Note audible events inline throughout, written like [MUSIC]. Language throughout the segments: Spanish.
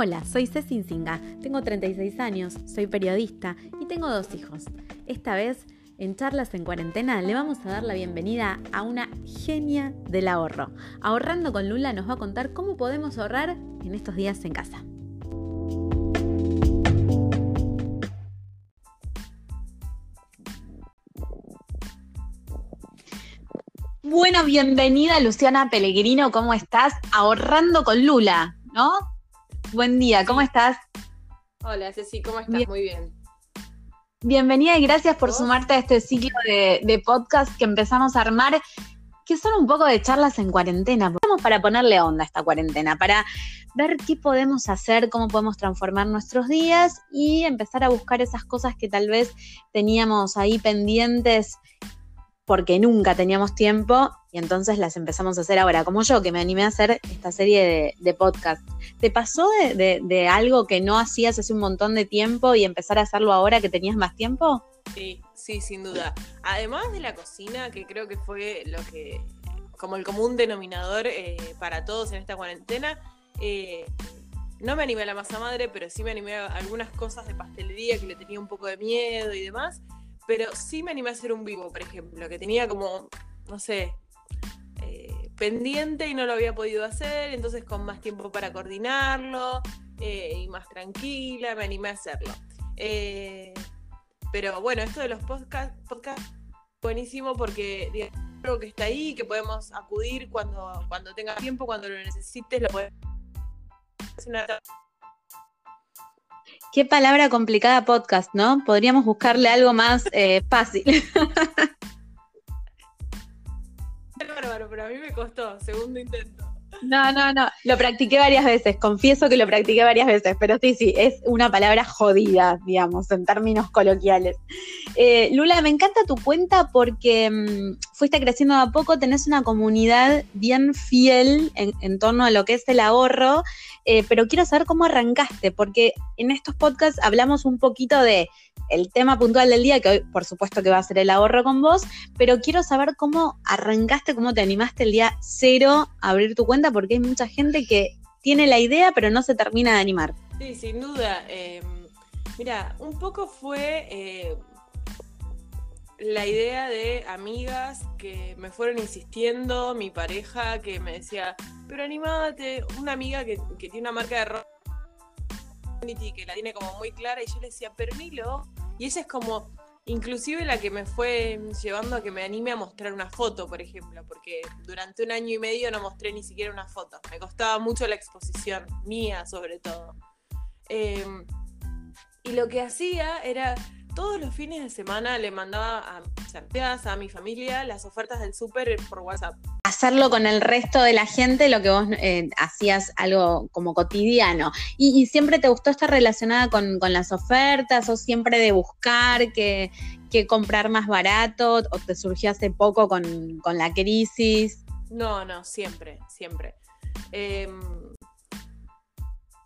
Hola, soy Ceci Singa, tengo 36 años, soy periodista y tengo dos hijos. Esta vez, en Charlas en Cuarentena, le vamos a dar la bienvenida a una genia del ahorro. Ahorrando con Lula nos va a contar cómo podemos ahorrar en estos días en casa. Bueno, bienvenida Luciana Pellegrino, ¿cómo estás? Ahorrando con Lula, ¿no? Buen día, ¿cómo estás? Hola, Ceci, ¿cómo estás? Muy bien. Bienvenida y gracias por sumarte a este ciclo de, podcast que empezamos a armar, que son un poco de charlas en cuarentena. Vamos para ponerle onda a esta cuarentena, para ver qué podemos hacer, cómo podemos transformar nuestros días y empezar a buscar esas cosas que tal vez teníamos ahí pendientes porque nunca teníamos tiempo y entonces las empezamos a hacer ahora, como yo, que me animé a hacer esta serie de, podcast. ¿Te pasó de, algo que no hacías hace un montón de tiempo y empezar a hacerlo ahora que tenías más tiempo? Sí, sí, sin duda. Además de la cocina, que creo que fue lo que, como el común denominador eh, para todos en esta cuarentena, eh, no me animé a la masa madre, pero sí me animé a algunas cosas de pastelería que le tenía un poco de miedo y demás. Pero sí me animé a hacer un vivo, por ejemplo, que tenía como, no sé, eh, pendiente y no lo había podido hacer, entonces con más tiempo para coordinarlo eh, y más tranquila, me animé a hacerlo. Eh, pero bueno, esto de los podcasts, podcast, buenísimo porque es algo que está ahí, que podemos acudir cuando, cuando tenga tiempo, cuando lo necesites, lo puedes Qué palabra complicada podcast, ¿no? Podríamos buscarle algo más eh, fácil. [LAUGHS] bárbaro, pero a mí me costó, segundo intento. No, no, no, lo practiqué varias veces, confieso que lo practiqué varias veces, pero sí, sí, es una palabra jodida, digamos, en términos coloquiales. Eh, Lula, me encanta tu cuenta porque mm, fuiste creciendo a poco, tenés una comunidad bien fiel en, torno a lo que es el ahorro, eh, pero quiero saber cómo arrancaste, porque en estos podcasts hablamos un poquito de el tema puntual del día, que hoy por supuesto que va a ser el ahorro con vos, pero quiero saber cómo arrancaste, cómo te animaste el día cero a abrir tu cuenta, porque hay mucha gente que tiene la idea, pero no se termina de animar. Sí, sin duda. Em, mira, un poco fue eh, la idea de amigas que me fueron insistiendo, mi pareja que me decía, pero animate, una amiga que, tiene una marca de ropa que la tiene como muy clara y yo le decía, pero Y ella es como, inclusive la que me fue llevando a que me anime a mostrar una foto, por ejemplo, porque durante un año y medio no mostré ni siquiera una foto. Me costaba mucho la exposición, mía sobre todo. Em, y lo que hacía era todos los fines de semana le mandaba a mis a mi familia, las ofertas del súper por WhatsApp. Hacerlo con el resto de la gente, lo que vos eh, hacías algo como cotidiano. ¿Y, siempre te gustó estar relacionada con, las ofertas o siempre de buscar que, comprar más barato o te surgió hace poco con, la crisis? No, no, siempre, siempre. Em,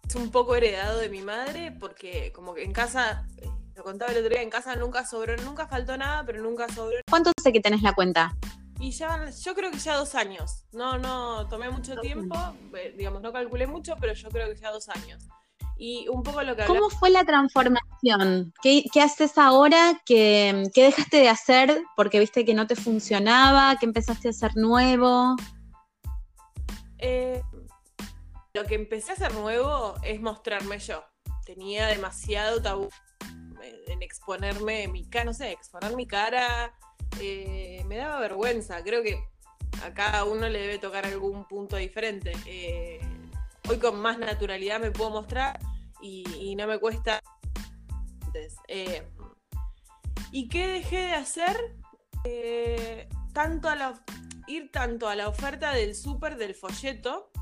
es un poco heredado de mi madre porque como que en casa lo contaba el otro día, en casa nunca sobró, nunca faltó nada, pero nunca sobró. ¿Cuánto sé que tenés la cuenta? Y ya, yo creo que ya dos años. No, no, tomé mucho tiempo, eh, digamos, no calculé mucho, pero yo creo que ya dos años. Y un poco lo que ¿Cómo fue la transformación? ¿Qué, haces ahora? ¿Qué, ¿Qué, dejaste de hacer porque viste que no te funcionaba? ¿Qué empezaste a hacer nuevo? Eh, lo que empecé a hacer nuevo es mostrarme yo. Tenía demasiado tabú en exponerme mi cara, no sé, exponer mi cara, eh, me daba vergüenza. Creo que a cada uno le debe tocar algún punto diferente. Eh, hoy con más naturalidad me puedo mostrar y, no me cuesta. Eh, ¿Y qué dejé de hacer? tanto a la, ir tanto a la oferta del súper del folleto,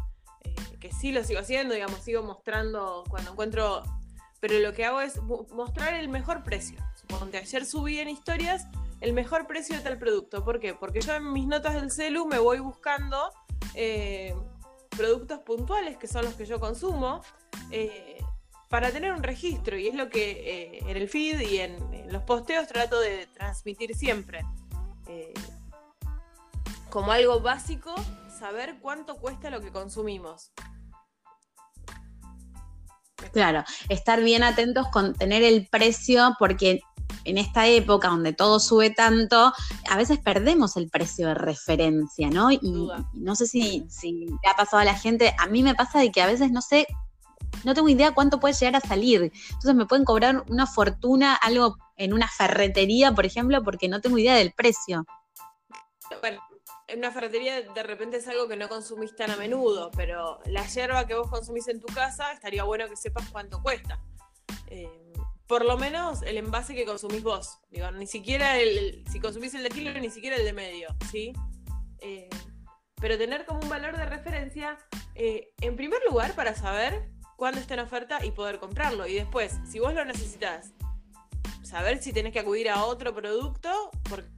que sí lo sigo haciendo, digamos, sigo mostrando cuando encuentro pero lo que hago es mostrar el mejor precio. Supongo que ayer subí en historias el mejor precio de tal producto. ¿Por qué? Porque yo en mis notas del celu me voy buscando eh, productos puntuales, que son los que yo consumo, eh, para tener un registro. Y es lo que eh, en el feed y en, los posteos trato de transmitir siempre. como algo básico, saber cuánto cuesta lo que consumimos. Claro, estar bien atentos con tener el precio porque en esta época donde todo sube tanto, a veces perdemos el precio de referencia, ¿no? Y no sé si, si le ha pasado a la gente, a mí me pasa de que a veces no sé, no tengo idea cuánto puede llegar a salir. Entonces me pueden cobrar una fortuna, algo en una ferretería, por ejemplo, porque no tengo idea del precio. Bueno, en una ferretería de repente es algo que no consumís tan a menudo, pero la yerba que vos consumís en tu casa estaría bueno que sepas cuánto cuesta. Eh, por lo menos el envase que consumís vos. Digo, ni siquiera el, si consumís el de kilo, ni siquiera el de medio, ¿sí? Eh, pero tener como un valor de referencia, eh, en primer lugar, para saber cuándo está en oferta y poder comprarlo. Y después, si vos lo necesitas, saber si tenés que acudir a otro producto, porque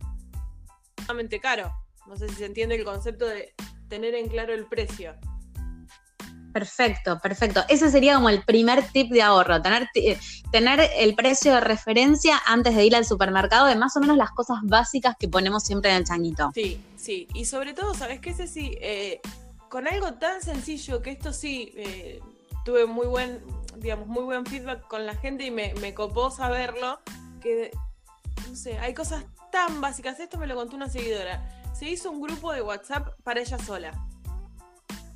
es caro. No sé si se entiende el concepto de tener en claro el precio. Perfecto, perfecto. Ese sería como el primer tip de ahorro, tener, eh, tener el precio de referencia antes de ir al supermercado de más o menos las cosas básicas que ponemos siempre en el changuito. Sí, sí. Y sobre todo, ¿sabes qué, Ceci? Eh, con algo tan sencillo que esto sí, eh, tuve muy buen, digamos, muy buen feedback con la gente y me, me copó saberlo, que, no sé, hay cosas tan básicas. Esto me lo contó una seguidora. Se hizo un grupo de WhatsApp para ella sola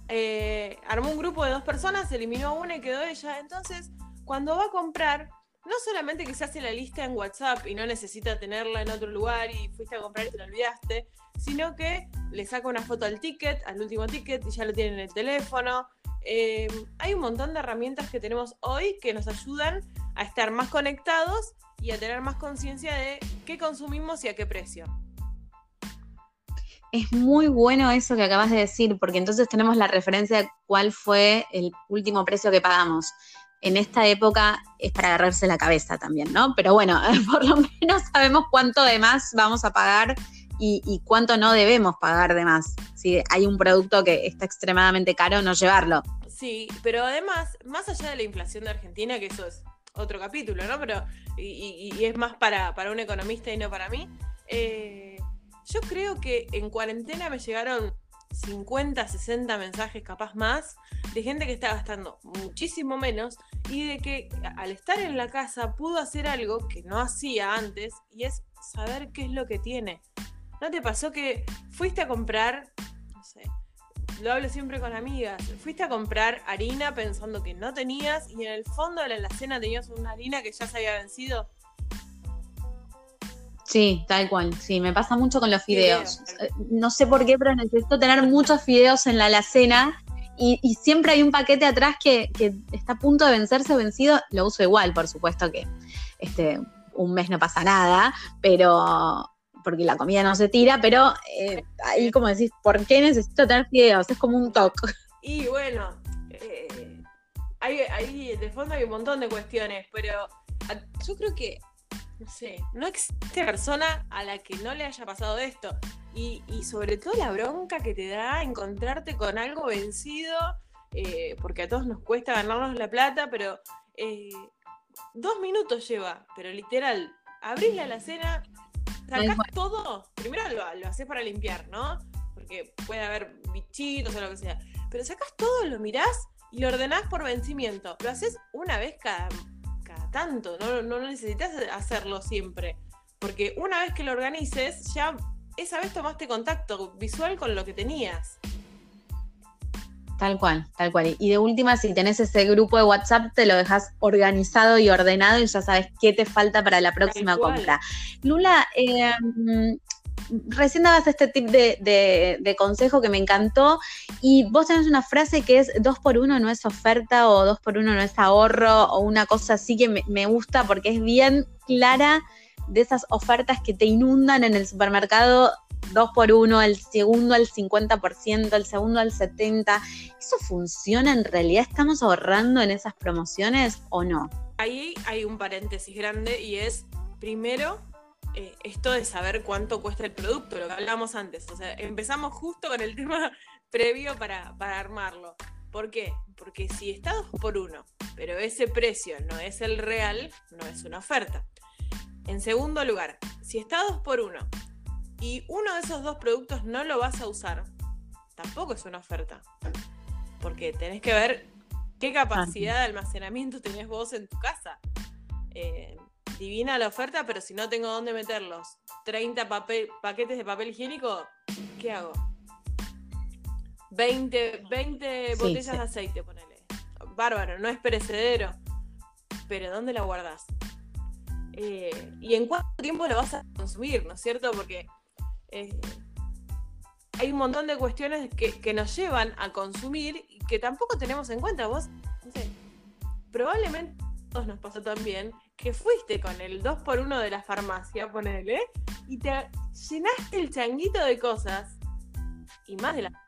eh, armó un grupo de dos personas, eliminó una y quedó ella. Entonces, cuando va a comprar, no solamente que se hace la lista en WhatsApp y no necesita tenerla en otro lugar y fuiste a comprar y te la olvidaste, sino que le saca una foto al ticket, al último ticket y ya lo tiene en el teléfono. Eh, hay un montón de herramientas que tenemos hoy que nos ayudan a estar más conectados y a tener más conciencia de qué consumimos y a qué precio es muy bueno eso que acabas de decir, porque entonces tenemos la referencia de cuál fue el último precio que pagamos. En esta época es para agarrarse la cabeza también, ¿no? Pero bueno, [LAUGHS] por lo menos sabemos cuánto de más vamos a pagar y, cuánto no debemos pagar de más. Si hay un producto que está extremadamente caro, no llevarlo. Sí, pero además, más allá de la inflación de Argentina, que eso es otro capítulo, ¿no? Pero, y, es más para, para, un economista y no para mí, eh, yo creo que en cuarentena me llegaron 50, 60 mensajes, capaz más, de gente que está gastando muchísimo menos y de que al estar en la casa pudo hacer algo que no hacía antes y es saber qué es lo que tiene. ¿No te pasó que fuiste a comprar, no sé, lo hablo siempre con amigas, fuiste a comprar harina pensando que no tenías y en el fondo de la alacena tenías una harina que ya se había vencido? Sí, tal cual. Sí, me pasa mucho con los fideos. Eh, no sé por qué, pero necesito tener muchos fideos en la alacena y, siempre hay un paquete atrás que, está a punto de vencerse o vencido. Lo uso igual, por supuesto que este, un mes no pasa nada, pero porque la comida no se tira, pero eh, ahí como decís, ¿por qué necesito tener fideos? Es como un toque. Y bueno, eh, ahí de fondo hay un montón de cuestiones, pero yo creo que no sé, no existe persona a la que no le haya pasado esto. Y, sobre todo la bronca que te da encontrarte con algo vencido, eh, porque a todos nos cuesta ganarnos la plata, pero eh, dos minutos lleva, pero literal, abrís la alacena, sacás todo, primero lo, lo haces para limpiar, ¿no? Porque puede haber bichitos o lo que sea, pero sacás todo, lo mirás y lo ordenás por vencimiento. Lo haces una vez cada tanto, no, no necesitas hacerlo siempre. Porque una vez que lo organices, ya esa vez tomaste contacto visual con lo que tenías. Tal cual, tal cual. Y de última, si tenés ese grupo de WhatsApp, te lo dejas organizado y ordenado y ya sabes qué te falta para la próxima compra. Lula, eh, recién dabas este tip de, consejo que me encantó y vos tenés una frase que es dos por uno no es oferta o dos por uno no es ahorro o una cosa así que me, gusta porque es bien clara de esas ofertas que te inundan en el supermercado dos por uno, el segundo al 50%, el segundo al 70%. ¿Eso funciona en realidad? ¿Estamos ahorrando en esas promociones o no? Ahí hay un paréntesis grande y es, primero, eh, esto de saber cuánto cuesta el producto, lo que hablábamos antes. O sea, empezamos justo con el [LAUGHS] tema previo para, armarlo. ¿Por qué? Porque si está dos por uno, pero ese precio no es el real, no es una oferta. En segundo lugar, si está dos por uno y uno de esos dos productos no lo vas a usar, tampoco es una oferta. Porque tenés que ver ¿Qué capacidad de almacenamiento tenés vos en tu casa? Eh, divina la oferta, pero si no tengo dónde meterlos, 30 paquetes de papel higiénico, ¿qué hago? 20, 20 botellas de aceite, ponele. Bárbaro, no es perecedero. Pero ¿dónde la guardas? Eh, ¿Y en cuánto tiempo lo vas a consumir, no es cierto? Porque eh, hay un montón de cuestiones que, nos llevan a consumir y que tampoco tenemos en cuenta. Vos, no sé, probablemente todos nos pasó también que fuiste con el 2x1 de la farmacia, ponele, y te llenaste el changuito de cosas y más de la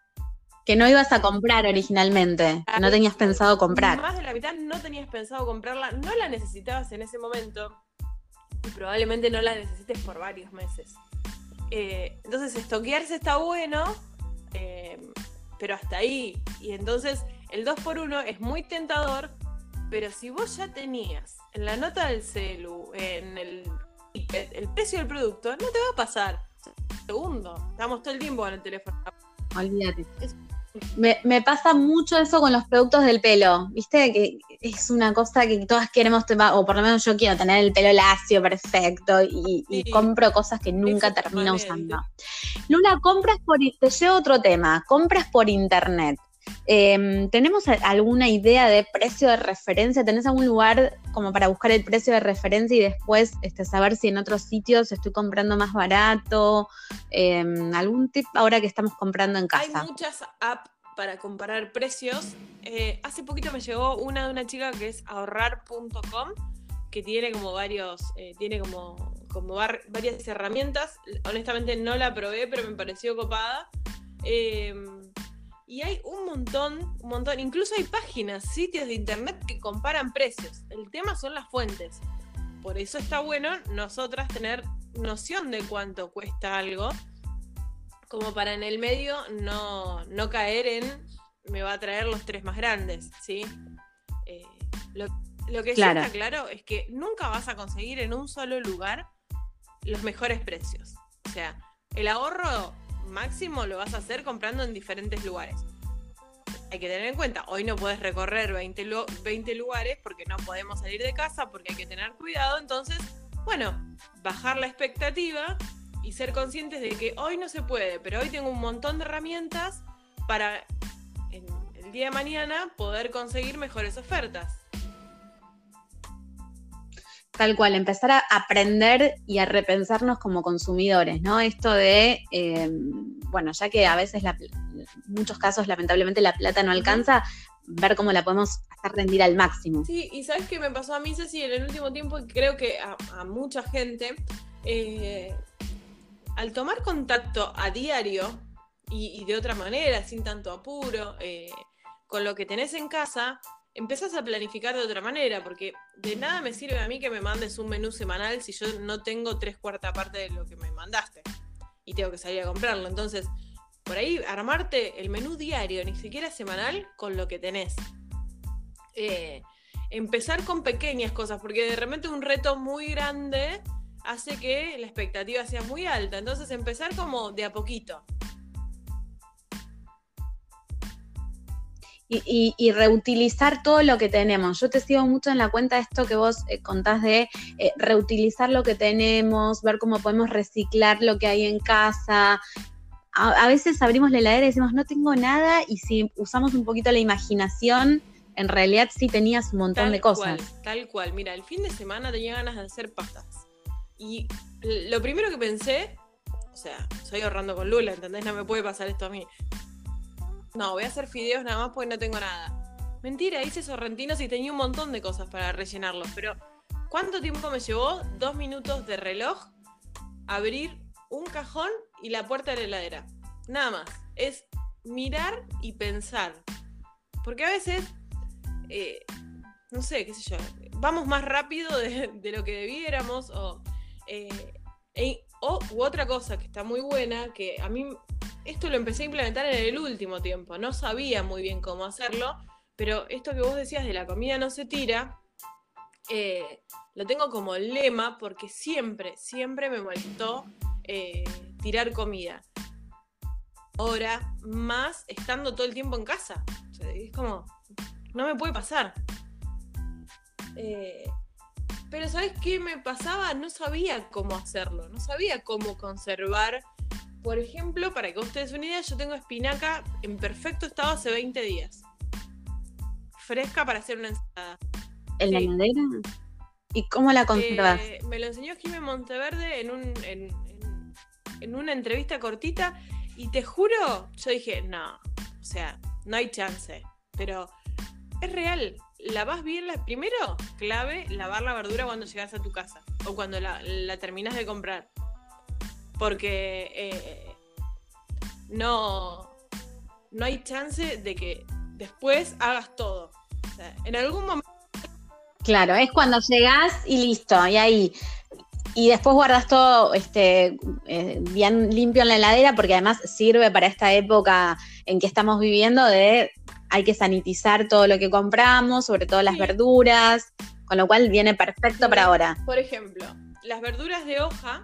que no ibas a comprar originalmente, que no tenías pensado comprar. Más de la mitad no tenías pensado comprarla, no la necesitabas en ese momento y probablemente no la necesites por varios meses. Eh, entonces, estoquearse está bueno, eh, pero hasta ahí. Y entonces, el 2x1 es muy tentador, pero si vos ya tenías en la nota del celu, en el, el precio del producto, no te va a pasar. Segundo, estamos todo el tiempo con el teléfono. Olvídate. Me, pasa mucho eso con los productos del pelo, ¿viste? Que es una cosa que todas queremos, o por lo menos yo quiero tener el pelo lacio, perfecto, y, compro cosas que nunca termino usando. Luna, compras por, te llevo otro tema, compras por internet. Em, ¿Tenemos alguna idea de precio de referencia? ¿Tenés algún lugar como para buscar el precio de referencia y después este, saber si en otros sitios estoy comprando más barato? Em, ¿Algún tip ahora que estamos comprando en casa? Hay muchas apps para comparar precios. Eh, hace poquito me llegó una de una chica que es ahorrar.com, que tiene como varios, eh, tiene como, como varias herramientas. Honestamente no la probé, pero me pareció copada. Y hay un montón, un montón, incluso hay páginas, sitios de internet que comparan precios. El tema son las fuentes. Por eso está bueno nosotras tener noción de cuánto cuesta algo, como para en el medio no, caer en me va a traer los tres más grandes, ¿sí? Eh, lo, que ya está claro es que nunca vas a conseguir en un solo lugar los mejores precios. O sea, el ahorro máximo lo vas a hacer comprando en diferentes lugares. Hay que tener en cuenta, hoy no puedes recorrer 20, 20 lugares porque no podemos salir de casa, porque hay que tener cuidado. Entonces, bueno, bajar la expectativa y ser conscientes de que hoy no se puede, pero hoy tengo un montón de herramientas para el día de mañana poder conseguir mejores ofertas. Tal cual, empezar a aprender y a repensarnos como consumidores, ¿no? Esto de, em, bueno, ya que a veces, en muchos casos, lamentablemente la plata no alcanza, ver cómo la podemos hacer rendir al máximo. Sí, y sabes qué me pasó a mí, Ceci, en el último tiempo, creo que a, mucha gente, eh, al tomar contacto a diario y, de otra manera, sin tanto apuro, eh, con lo que tenés en casa, empezás a planificar de otra manera, porque de nada me sirve a mí que me mandes un menú semanal si yo no tengo tres cuartas partes de lo que me mandaste y tengo que salir a comprarlo. Entonces, por ahí armarte el menú diario, ni siquiera semanal, con lo que tenés. Eh, empezar con pequeñas cosas, porque de repente un reto muy grande hace que la expectativa sea muy alta. Entonces, empezar como de a poquito. Y, reutilizar todo lo que tenemos. Yo te sigo mucho en la cuenta esto que vos eh, contás de eh, reutilizar lo que tenemos, ver cómo podemos reciclar lo que hay en casa. A, veces abrimos la heladera y decimos, no tengo nada, y si usamos un poquito la imaginación, en realidad sí tenías un montón de cosas. tal cual. Mira, el fin de semana tenía ganas de hacer pastas. Y lo primero que pensé, o sea, estoy ahorrando con Lula, ¿entendés? No me puede pasar esto a mí. No, voy a hacer fideos nada más porque no tengo nada. Mentira, hice sorrentinos y tenía un montón de cosas para rellenarlos, pero ¿cuánto tiempo me llevó? Dos minutos de reloj, abrir un cajón y la puerta de la heladera. Nada más. Es mirar y pensar. Porque a veces, eh, no sé, qué sé yo, vamos más rápido de, lo que debiéramos o, eh, e, o u otra cosa que está muy buena, que a mí esto lo empecé a implementar en el último tiempo. No sabía muy bien cómo hacerlo, pero esto que vos decías de la comida no se tira, eh, lo tengo como lema porque siempre, siempre me molestó eh, tirar comida. Ahora, más estando todo el tiempo en casa. es como, no me puede pasar. Eh, pero ¿sabes qué me pasaba? No sabía cómo hacerlo, no sabía cómo conservar. Por ejemplo, para que ustedes una idea, yo tengo espinaca en perfecto estado hace 20 días. Fresca para hacer una ensalada. ¿En la madera? ¿Y cómo la conservas? Eh, me lo enseñó Jimmy Monteverde en, un, en, en, una entrevista cortita y te juro, yo dije, no, o sea, no hay chance. Pero es real, lavas bien la. Primero, clave, lavar la verdura cuando llegas a tu casa. O cuando la, la terminas de comprar. Porque eh, no. No hay chance de que después hagas todo. O sea, en algún momento. Claro, es cuando llegas y listo, y ahí. Y después guardas todo este, eh, bien limpio en la heladera, porque además sirve para esta época en que estamos viviendo de hay que sanitizar todo lo que compramos, sobre todo las verduras, con lo cual viene perfecto para ahora. Por ejemplo, las verduras de hoja,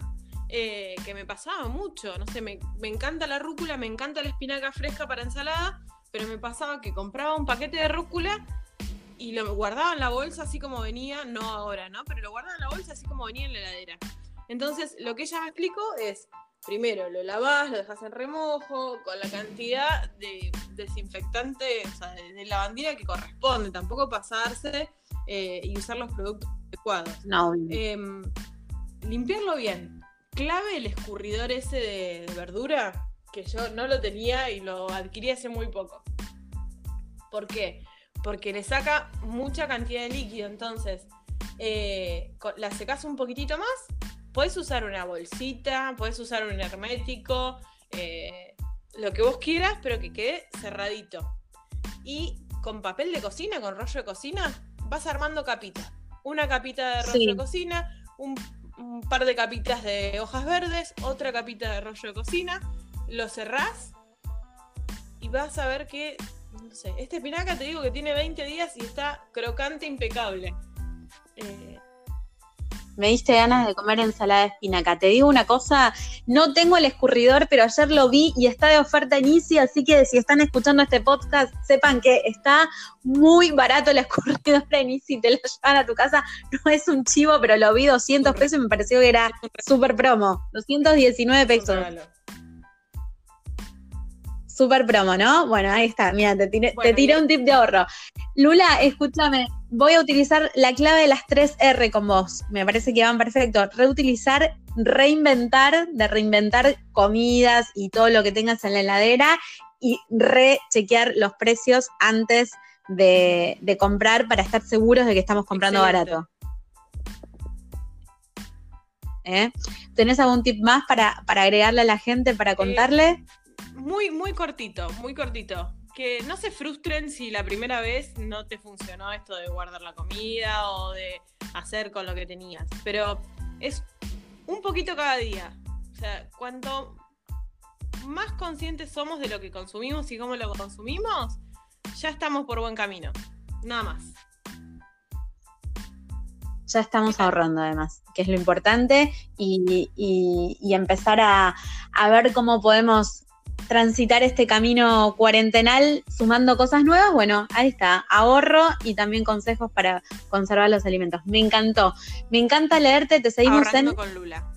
eh, que me pasaba mucho, no sé, me, encanta la rúcula, me encanta la espinaca fresca para ensalada, pero me pasaba que compraba un paquete de rúcula y lo guardaba en la bolsa así como venía, no ahora, ¿no? Pero lo guardaba en la bolsa así como venía en la heladera. Entonces, lo que ella me explicó es, primero lo lavás, lo dejas en remojo, con la cantidad de desinfectante, o sea, de, lavandina que corresponde, tampoco pasarse eh, y usar los productos adecuados. No. Em, limpiarlo bien. Clave el escurridor ese de, verdura, que yo no lo tenía y lo adquirí hace muy poco. ¿Por qué? Porque le saca mucha cantidad de líquido, entonces eh, la secas un poquitito más Puedes usar una bolsita, puedes usar un hermético, eh, lo que vos quieras, pero que quede cerradito. Y con papel de cocina, con rollo de cocina, vas armando capitas. Una capita de rollo de cocina, un, par de capitas de hojas verdes, otra capita de rollo de cocina, lo cerrás y vas a ver que, no sé, este espinaca te digo que tiene 20 días y está crocante, impecable. Eh, me diste ganas de comer ensalada de espinaca. Te digo una cosa, no tengo el escurridor, pero ayer lo vi y está de oferta en Easy, así que si están escuchando este podcast, sepan que está muy barato el escurridor en Easy, te lo llevan a tu casa. No es un chivo, pero lo vi 200 pesos y me pareció que era súper promo. 219 pesos. Súper promo, ¿no? Bueno, ahí está, mira, te tiré, un tip de ahorro. Lula, escúchame, voy a utilizar la clave de las tres R con vos. Me parece que van perfecto. Reutilizar, reinventar, de reinventar comidas y todo lo que tengas en la heladera y rechequear los precios antes de, comprar para estar seguros de que estamos comprando barato. ¿Eh? ¿Tenés algún tip más para, para agregarle a la gente, para eh, contarle? Muy, muy cortito, muy cortito. Que no se frustren si la primera vez no te funcionó esto de guardar la comida o de hacer con lo que tenías. Pero es un poquito cada día. O sea, cuanto más conscientes somos de lo que consumimos y cómo lo consumimos, ya estamos por buen camino. Nada más. Ya estamos ahorrando además, que es lo importante, y, y, empezar a, a, ver cómo podemos transitar este camino cuarentenal sumando cosas nuevas, bueno, ahí está, ahorro y también consejos para conservar los alimentos. Me encantó. Me encanta leerte, te seguimos Ahorrando con Lula.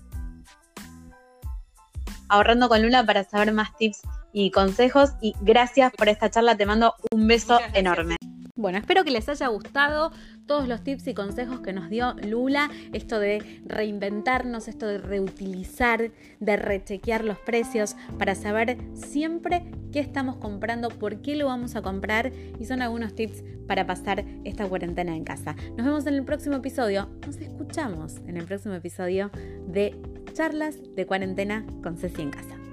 Ahorrando con Lula para saber más tips y consejos y gracias por esta charla, te mando un beso enorme. Bueno, espero que les haya gustado todos los tips y consejos que nos dio Lula, esto de reinventarnos, esto de reutilizar, de rechequear los precios para saber siempre qué estamos comprando, por qué lo vamos a comprar y son algunos tips para pasar esta cuarentena en casa. Nos vemos en el próximo episodio, nos escuchamos en el próximo episodio de Charlas de Cuarentena con Ceci en Casa.